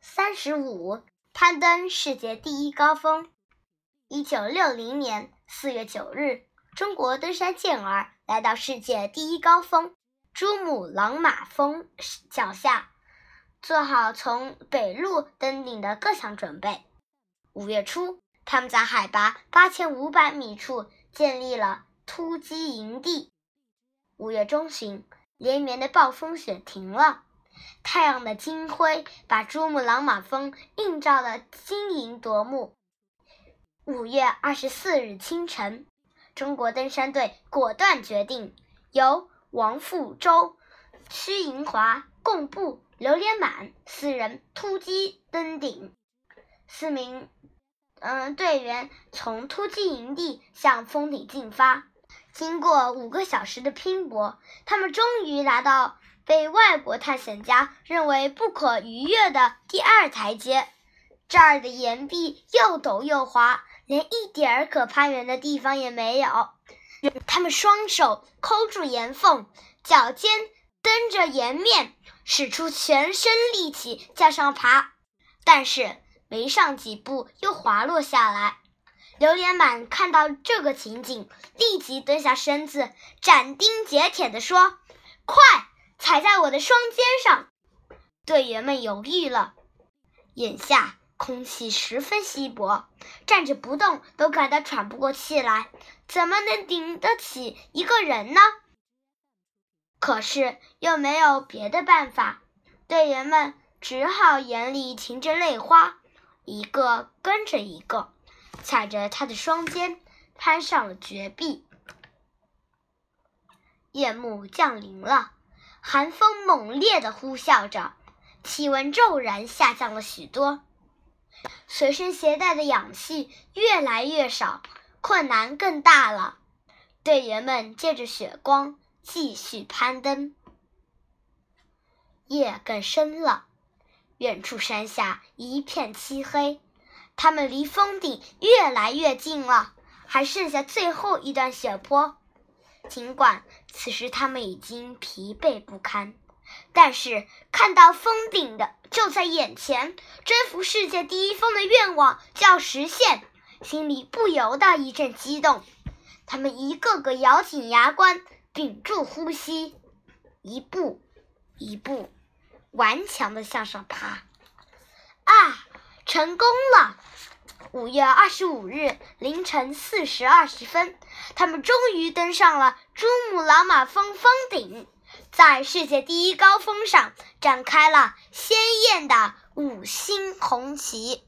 三十五，攀登世界第一高峰。一九六零年四月九日，中国登山健儿来到世界第一高峰珠穆朗玛峰脚下，做好从北路登顶的各项准备。五月初，他们在海拔八千五百米处建立了突击营地。五月中旬，连绵的暴风雪停了。太阳的金辉把珠穆朗玛峰映照得晶莹夺目。五月二十四日清晨，中国登山队果断决定由王富洲、屈银华、贡布、刘连满四人突击登顶。四名嗯队员从突击营地向峰顶进发。经过五个小时的拼搏，他们终于来到。被外国探险家认为不可逾越的第二台阶，这儿的岩壁又陡又滑，连一点儿可攀援的地方也没有。他们双手抠住岩缝，脚尖蹬着岩面，使出全身力气向上爬，但是没上几步又滑落下来。刘连满看到这个情景，立即蹲下身子，斩钉截铁地说：“快！”踩在我的双肩上，队员们犹豫了。眼下空气十分稀薄，站着不动都感到喘不过气来，怎么能顶得起一个人呢？可是又没有别的办法，队员们只好眼里噙着泪花，一个跟着一个，踩着他的双肩，攀上了绝壁。夜幕降临了。寒风猛烈地呼啸着，气温骤然下降了许多，随身携带的氧气越来越少，困难更大了。队员们借着雪光继续攀登。夜更深了，远处山下一片漆黑，他们离峰顶越来越近了，还剩下最后一段雪坡。尽管此时他们已经疲惫不堪，但是看到峰顶的就在眼前，征服世界第一峰的愿望就要实现，心里不由得一阵激动。他们一个个咬紧牙关，屏住呼吸，一步一步顽强地向上爬。啊，成功了！五月二十五日凌晨四时二十分，他们终于登上了珠穆朗玛峰峰顶，在世界第一高峰上展开了鲜艳的五星红旗。